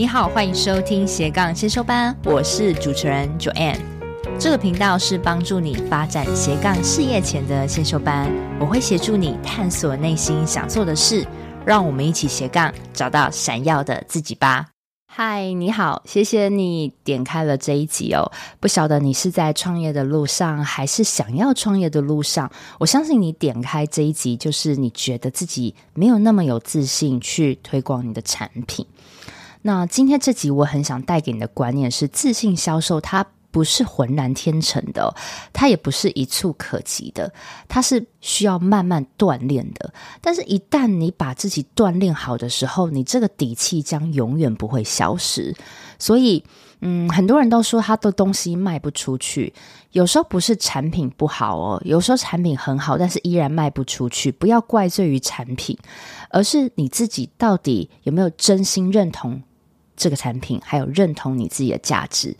你好，欢迎收听斜杠先修班，我是主持人 Joanne。这个频道是帮助你发展斜杠事业前的先修班，我会协助你探索内心想做的事，让我们一起斜杠找到闪耀的自己吧。嗨，你好，谢谢你点开了这一集哦。不晓得你是在创业的路上，还是想要创业的路上？我相信你点开这一集，就是你觉得自己没有那么有自信去推广你的产品。那今天这集我很想带给你的观念是：自信销售它不是浑然天成的，它也不是一蹴可及的，它是需要慢慢锻炼的。但是，一旦你把自己锻炼好的时候，你这个底气将永远不会消失。所以，嗯，很多人都说他的东西卖不出去，有时候不是产品不好哦，有时候产品很好，但是依然卖不出去。不要怪罪于产品，而是你自己到底有没有真心认同这个产品，还有认同你自己的价值。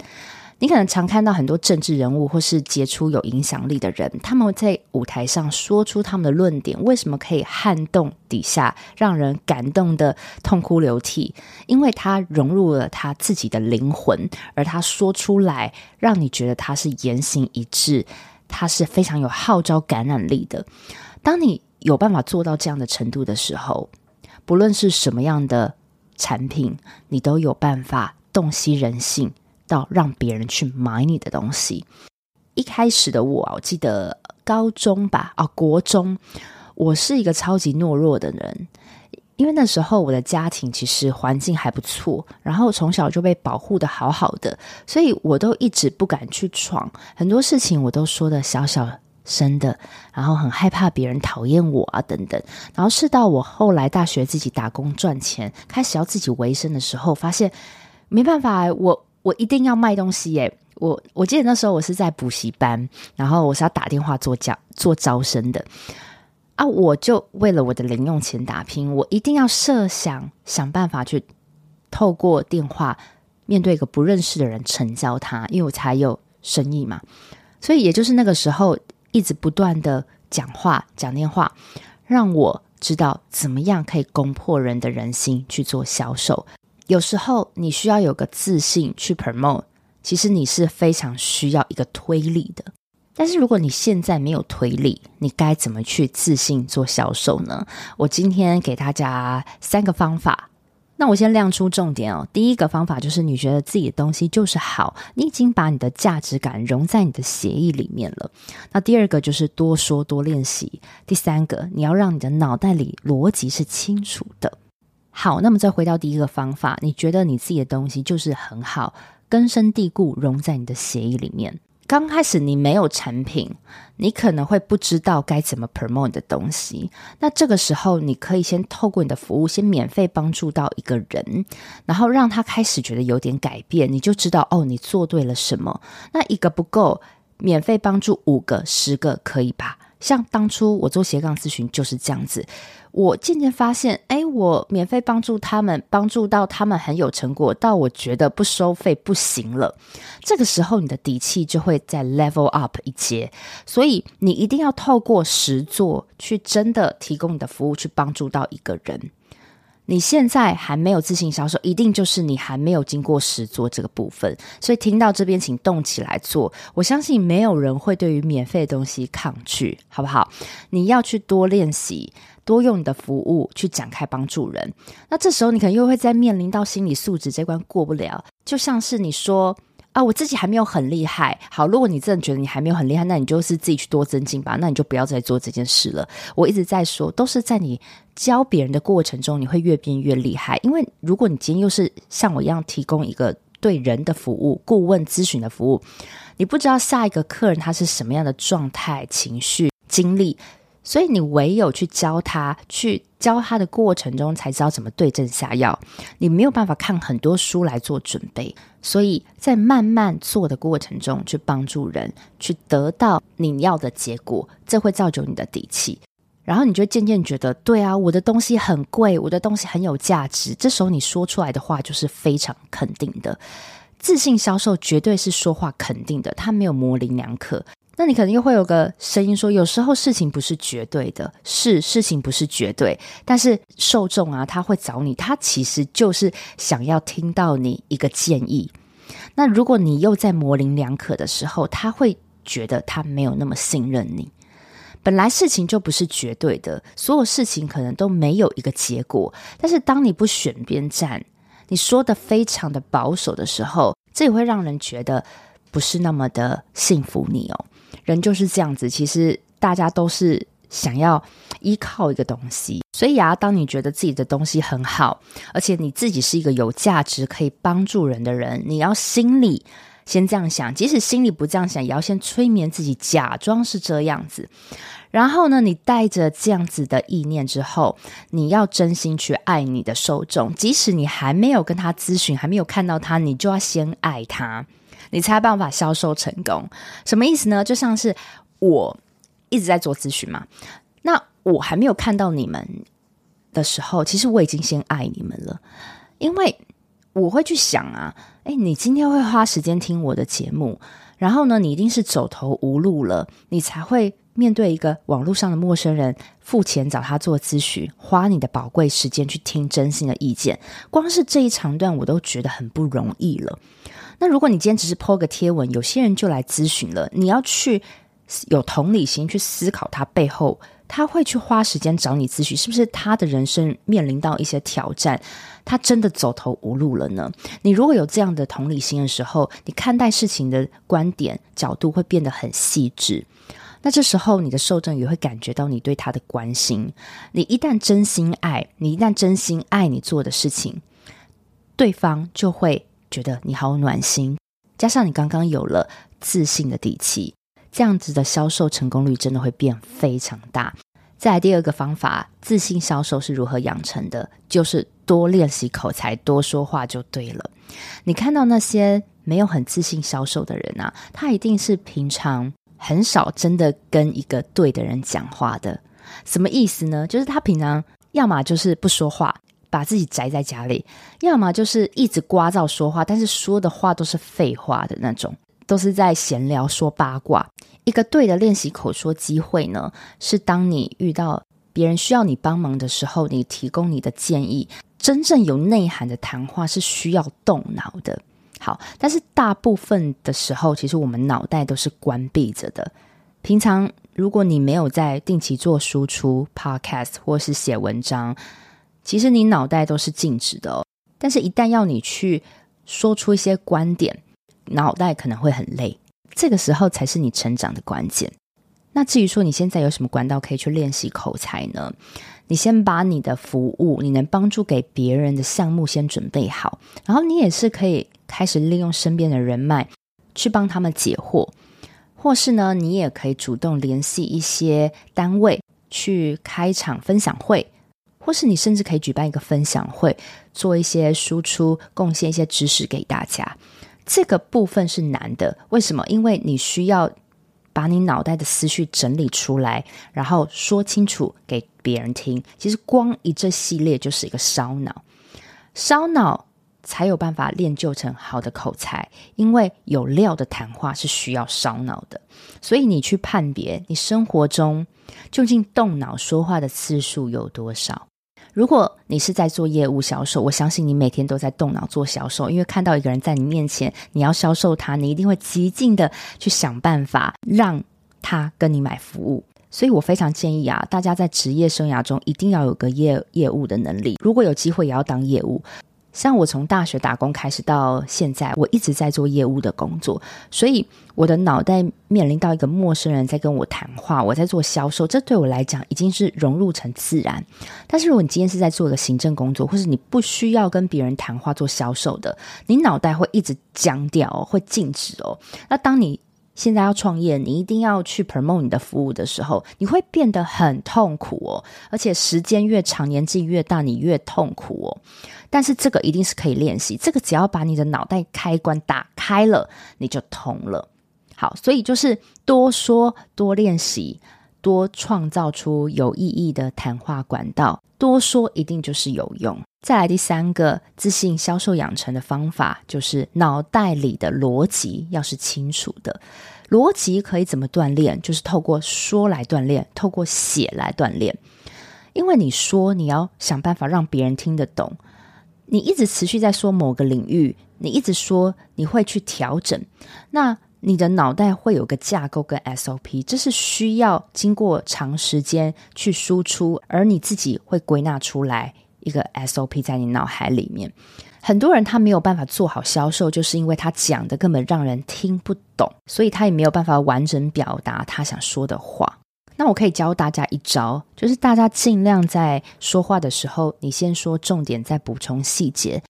你可能常看到很多政治人物或是杰出有影响力的人，他们在舞台上说出他们的论点，为什么可以撼动底下，让人感动得痛哭流涕？因为他融入了他自己的灵魂，而他说出来，让你觉得他是言行一致，他是非常有号召感染力的。当你有办法做到这样的程度的时候，不论是什么样的产品，你都有办法洞悉人性。到让别人去买你的东西。一开始的我，我记得高中吧，啊，国中，我是一个超级懦弱的人，因为那时候我的家庭其实环境还不错，然后从小就被保护得好好的，所以我都一直不敢去闯，很多事情我都说的小小生的，然后很害怕别人讨厌我啊，等等。然后是到我后来大学自己打工赚钱，开始要自己维生的时候，发现没办法，我。我一定要卖东西耶！我我记得那时候我是在补习班，然后我是要打电话做教做招生的啊！我就为了我的零用钱打拼，我一定要设想想办法去透过电话面对一个不认识的人成交他，因为我才有生意嘛。所以也就是那个时候，一直不断的讲话讲电话，让我知道怎么样可以攻破人的人心去做销售。有时候你需要有个自信去 promote，其实你是非常需要一个推力的。但是如果你现在没有推力，你该怎么去自信做销售呢？我今天给大家三个方法。那我先亮出重点哦。第一个方法就是你觉得自己的东西就是好，你已经把你的价值感融在你的协议里面了。那第二个就是多说多练习。第三个，你要让你的脑袋里逻辑是清楚的。好，那么再回到第一个方法，你觉得你自己的东西就是很好，根深蒂固融在你的协议里面。刚开始你没有产品，你可能会不知道该怎么 promote 的东西。那这个时候，你可以先透过你的服务，先免费帮助到一个人，然后让他开始觉得有点改变，你就知道哦，你做对了什么。那一个不够，免费帮助五个、十个可以吧？像当初我做斜杠咨询就是这样子。我渐渐发现，哎，我免费帮助他们，帮助到他们很有成果，到我觉得不收费不行了。这个时候，你的底气就会再 level up 一阶。所以，你一定要透过实做去真的提供你的服务，去帮助到一个人。你现在还没有自信销售，一定就是你还没有经过实做这个部分。所以，听到这边，请动起来做。我相信没有人会对于免费的东西抗拒，好不好？你要去多练习。多用你的服务去展开帮助人，那这时候你可能又会再面临到心理素质这关过不了。就像是你说啊，我自己还没有很厉害。好，如果你真的觉得你还没有很厉害，那你就是自己去多增进吧。那你就不要再做这件事了。我一直在说，都是在你教别人的过程中，你会越变越厉害。因为如果你今天又是像我一样提供一个对人的服务、顾问咨询的服务，你不知道下一个客人他是什么样的状态、情绪、经历。所以你唯有去教他，去教他的过程中，才知道怎么对症下药。你没有办法看很多书来做准备，所以在慢慢做的过程中，去帮助人，去得到你要的结果，这会造就你的底气。然后你就渐渐觉得，对啊，我的东西很贵，我的东西很有价值。这时候你说出来的话就是非常肯定的。自信销售绝对是说话肯定的，他没有模棱两可。那你可能又会有个声音说，有时候事情不是绝对的，是事情不是绝对，但是受众啊，他会找你，他其实就是想要听到你一个建议。那如果你又在模棱两可的时候，他会觉得他没有那么信任你。本来事情就不是绝对的，所有事情可能都没有一个结果。但是当你不选边站，你说的非常的保守的时候，这也会让人觉得不是那么的信服你哦。人就是这样子，其实大家都是想要依靠一个东西。所以啊，当你觉得自己的东西很好，而且你自己是一个有价值可以帮助人的人，你要心里先这样想，即使心里不这样想，也要先催眠自己，假装是这样子。然后呢，你带着这样子的意念之后，你要真心去爱你的受众，即使你还没有跟他咨询，还没有看到他，你就要先爱他，你才有办法销售成功。什么意思呢？就像是我一直在做咨询嘛，那我还没有看到你们的时候，其实我已经先爱你们了，因为我会去想啊，诶，你今天会花时间听我的节目，然后呢，你一定是走投无路了，你才会。面对一个网络上的陌生人，付钱找他做咨询，花你的宝贵时间去听真心的意见，光是这一长段我都觉得很不容易了。那如果你今天只是 po 个贴文，有些人就来咨询了，你要去有同理心去思考他背后，他会去花时间找你咨询，是不是他的人生面临到一些挑战，他真的走投无路了呢？你如果有这样的同理心的时候，你看待事情的观点角度会变得很细致。那这时候，你的受众也会感觉到你对他的关心。你一旦真心爱，你一旦真心爱你做的事情，对方就会觉得你好暖心。加上你刚刚有了自信的底气，这样子的销售成功率真的会变非常大。再来第二个方法，自信销售是如何养成的？就是多练习口才，多说话就对了。你看到那些没有很自信销售的人啊，他一定是平常。很少真的跟一个对的人讲话的，什么意思呢？就是他平常要么就是不说话，把自己宅在家里；要么就是一直聒噪说话，但是说的话都是废话的那种，都是在闲聊说八卦。一个对的练习口说机会呢，是当你遇到别人需要你帮忙的时候，你提供你的建议。真正有内涵的谈话是需要动脑的。好，但是大部分的时候，其实我们脑袋都是关闭着的。平常如果你没有在定期做输出 Podcast 或是写文章，其实你脑袋都是静止的。但是，一旦要你去说出一些观点，脑袋可能会很累。这个时候才是你成长的关键。那至于说你现在有什么管道可以去练习口才呢？你先把你的服务，你能帮助给别人的项目先准备好，然后你也是可以。开始利用身边的人脉去帮他们解惑，或是呢，你也可以主动联系一些单位去开场分享会，或是你甚至可以举办一个分享会，做一些输出，贡献一些知识给大家。这个部分是难的，为什么？因为你需要把你脑袋的思绪整理出来，然后说清楚给别人听。其实光一这系列就是一个烧脑，烧脑。才有办法练就成好的口才，因为有料的谈话是需要烧脑的。所以你去判别你生活中究竟动脑说话的次数有多少。如果你是在做业务销售，我相信你每天都在动脑做销售，因为看到一个人在你面前，你要销售他，你一定会极尽的去想办法让他跟你买服务。所以我非常建议啊，大家在职业生涯中一定要有个业业务的能力，如果有机会也要当业务。像我从大学打工开始到现在，我一直在做业务的工作，所以我的脑袋面临到一个陌生人在跟我谈话，我在做销售，这对我来讲已经是融入成自然。但是如果你今天是在做一个行政工作，或是你不需要跟别人谈话做销售的，你脑袋会一直僵掉哦，会静止哦。那当你现在要创业，你一定要去 promote 你的服务的时候，你会变得很痛苦哦，而且时间越长，年纪越大，你越痛苦哦。但是这个一定是可以练习，这个只要把你的脑袋开关打开了，你就通了。好，所以就是多说、多练习、多创造出有意义的谈话管道。多说一定就是有用。再来第三个自信销售养成的方法，就是脑袋里的逻辑要是清楚的。逻辑可以怎么锻炼？就是透过说来锻炼，透过写来锻炼。因为你说你要想办法让别人听得懂，你一直持续在说某个领域，你一直说你会去调整，那你的脑袋会有个架构跟 SOP，这是需要经过长时间去输出，而你自己会归纳出来一个 SOP 在你脑海里面。很多人他没有办法做好销售，就是因为他讲的根本让人听不懂，所以他也没有办法完整表达他想说的话。那我可以教大家一招，就是大家尽量在说话的时候，你先说重点，再补充细节。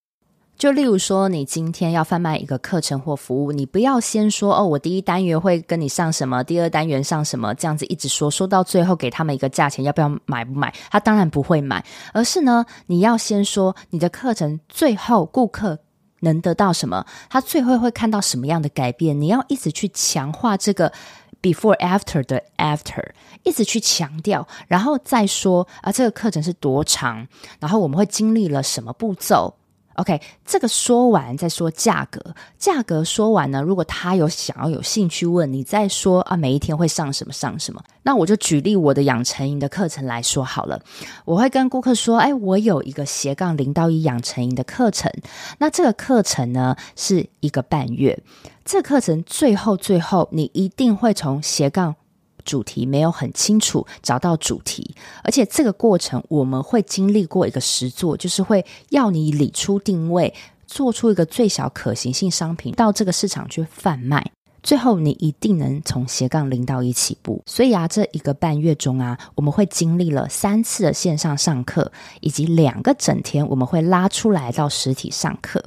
就例如说，你今天要贩卖一个课程或服务，你不要先说哦，我第一单元会跟你上什么，第二单元上什么，这样子一直说，说到最后给他们一个价钱，要不要买不买？他当然不会买，而是呢，你要先说你的课程最后顾客能得到什么，他最后会看到什么样的改变，你要一直去强化这个 before after 的 after，一直去强调，然后再说啊，这个课程是多长，然后我们会经历了什么步骤。OK，这个说完再说价格，价格说完呢，如果他有想要有兴趣问你再说啊，每一天会上什么上什么，那我就举例我的养成营的课程来说好了，我会跟顾客说，哎，我有一个斜杠零到一养成营的课程，那这个课程呢是一个半月，这个课程最后最后你一定会从斜杠。主题没有很清楚，找到主题，而且这个过程我们会经历过一个实作，就是会要你理出定位，做出一个最小可行性商品到这个市场去贩卖，最后你一定能从斜杠零到一起步。所以啊，这一个半月中啊，我们会经历了三次的线上上课，以及两个整天我们会拉出来到实体上课。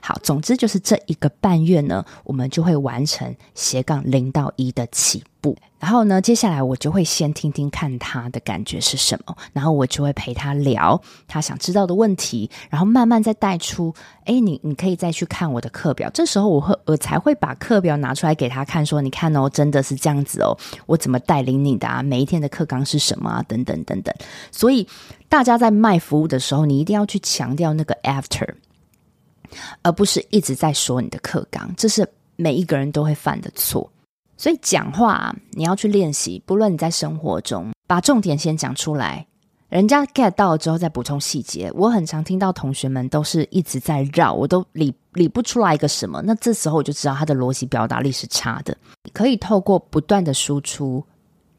好，总之就是这一个半月呢，我们就会完成斜杠零到一的起步。然后呢，接下来我就会先听听看他的感觉是什么，然后我就会陪他聊他想知道的问题，然后慢慢再带出，哎，你你可以再去看我的课表。这时候我会我才会把课表拿出来给他看，说你看哦，真的是这样子哦，我怎么带领你的啊？每一天的课纲是什么啊？等等等等。所以大家在卖服务的时候，你一定要去强调那个 after。而不是一直在说你的课纲，这是每一个人都会犯的错。所以讲话啊，你要去练习，不论你在生活中把重点先讲出来，人家 get 到了之后再补充细节。我很常听到同学们都是一直在绕，我都理理不出来一个什么。那这时候我就知道他的逻辑表达力是差的。可以透过不断的输出，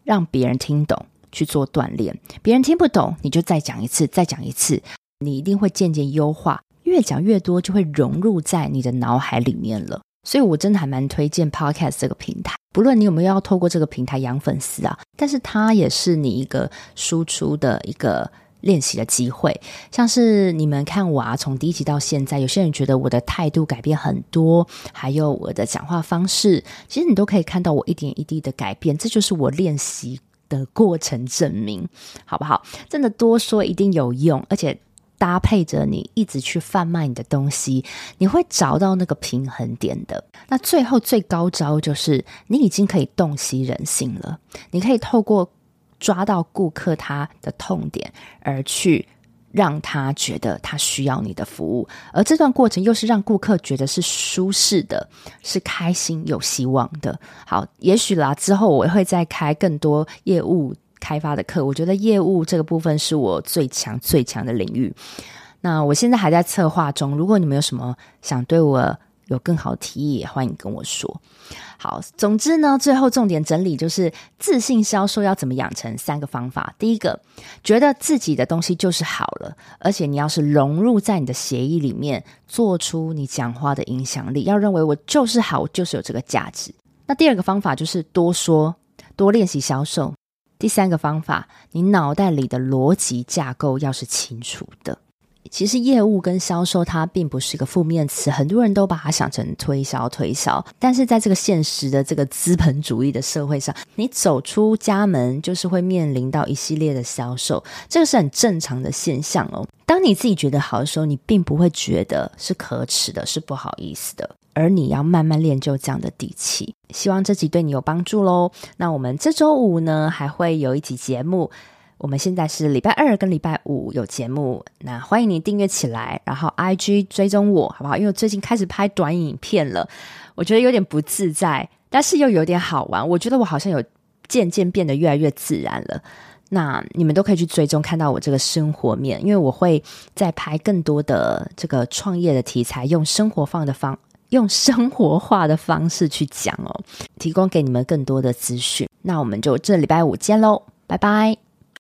让别人听懂去做锻炼。别人听不懂，你就再讲一次，再讲一次，你一定会渐渐优化。越讲越多，就会融入在你的脑海里面了。所以，我真的还蛮推荐 Podcast 这个平台。不论你有没有要透过这个平台养粉丝啊，但是它也是你一个输出的一个练习的机会。像是你们看我啊，从第一集到现在，有些人觉得我的态度改变很多，还有我的讲话方式，其实你都可以看到我一点一滴的改变。这就是我练习的过程证明，好不好？真的多说一定有用，而且。搭配着你一直去贩卖你的东西，你会找到那个平衡点的。那最后最高招就是你已经可以洞悉人心了，你可以透过抓到顾客他的痛点，而去让他觉得他需要你的服务，而这段过程又是让顾客觉得是舒适的，是开心有希望的。好，也许啦，之后我会再开更多业务。开发的课，我觉得业务这个部分是我最强最强的领域。那我现在还在策划中，如果你们有什么想对我有更好的提议，也欢迎跟我说。好，总之呢，最后重点整理就是自信销售要怎么养成三个方法。第一个，觉得自己的东西就是好了，而且你要是融入在你的协议里面，做出你讲话的影响力，要认为我就是好，我就是有这个价值。那第二个方法就是多说，多练习销售。第三个方法，你脑袋里的逻辑架构要是清楚的。其实业务跟销售它并不是一个负面词，很多人都把它想成推销推销。但是在这个现实的这个资本主义的社会上，你走出家门就是会面临到一系列的销售，这个是很正常的现象哦。当你自己觉得好的时候，你并不会觉得是可耻的，是不好意思的。而你要慢慢练就这样的底气。希望这集对你有帮助喽。那我们这周五呢，还会有一集节目。我们现在是礼拜二跟礼拜五有节目，那欢迎你订阅起来，然后 IG 追踪我，好不好？因为我最近开始拍短影片了，我觉得有点不自在。但是又有点好玩。我觉得我好像有渐渐变得越来越自然了。那你们都可以去追踪看到我这个生活面，因为我会再拍更多的这个创业的题材，用生活放的方，用生活化的方式去讲哦，提供给你们更多的资讯。那我们就这礼拜五见喽，拜拜。